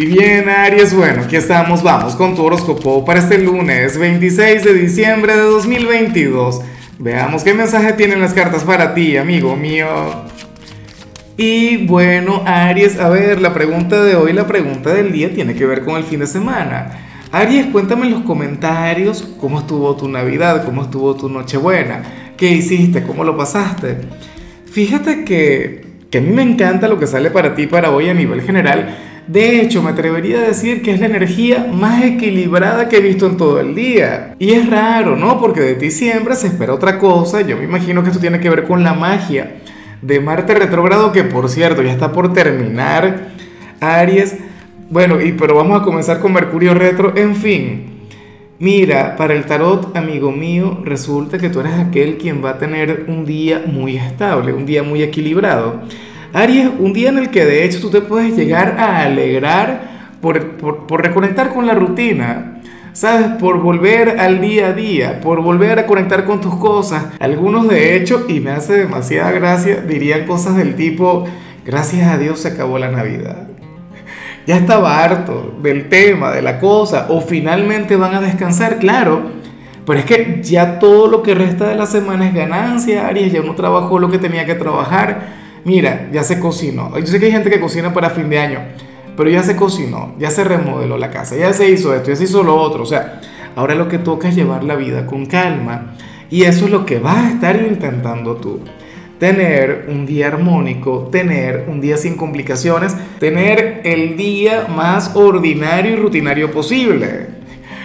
Y bien, Aries, bueno, aquí estamos, vamos con tu horóscopo para este lunes 26 de diciembre de 2022. Veamos qué mensaje tienen las cartas para ti, amigo mío. Y bueno, Aries, a ver, la pregunta de hoy, la pregunta del día tiene que ver con el fin de semana. Aries, cuéntame en los comentarios cómo estuvo tu Navidad, cómo estuvo tu Nochebuena, qué hiciste, cómo lo pasaste. Fíjate que, que a mí me encanta lo que sale para ti para hoy a nivel general de hecho, me atrevería a decir que es la energía más equilibrada que he visto en todo el día. Y es raro, ¿no? Porque de ti siempre se espera otra cosa. Yo me imagino que esto tiene que ver con la magia de Marte retrógrado, que por cierto ya está por terminar. Aries. Bueno, y pero vamos a comenzar con Mercurio retro. En fin, mira, para el tarot, amigo mío, resulta que tú eres aquel quien va a tener un día muy estable, un día muy equilibrado. Aries, un día en el que de hecho tú te puedes llegar a alegrar por, por, reconectar con la rutina. ¿Sabes? Por volver al día a día, por volver a conectar con tus cosas. Algunos de hecho, y me hace demasiada gracia, dirían cosas del tipo, gracias a Dios se acabó la Navidad. Ya estaba harto del tema, de la cosa, o finalmente van a descansar, claro. Pero es que ya todo lo que resta de la semana es ganancia, Aries, ya no trabajó lo que tenía que trabajar mira, ya se cocinó. Yo sé que hay gente que cocina para fin de año, pero ya se cocinó, ya se remodeló la casa, ya se hizo esto, ya se hizo lo otro. O sea, ahora lo que toca es llevar la vida con calma. Y eso es lo que vas a estar intentando tú. Tener un día armónico, tener un día sin complicaciones, tener el día más ordinario y rutinario posible.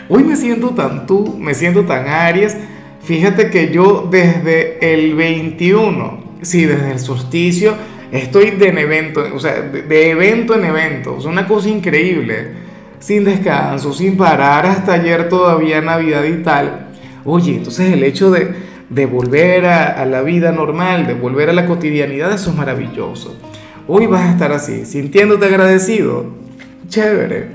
Hoy me siento tan tú, me siento tan Aries. Fíjate que yo desde el 21 sí, desde el solsticio estoy de evento, o sea, de, evento en evento, es una cosa increíble, sin descanso, sin parar hasta ayer todavía Navidad y tal. Oye, entonces el hecho de, volver a, a, la vida normal, de volver a la cotidianidad, eso es maravilloso. Hoy vas a estar así, sintiéndote agradecido. Chévere.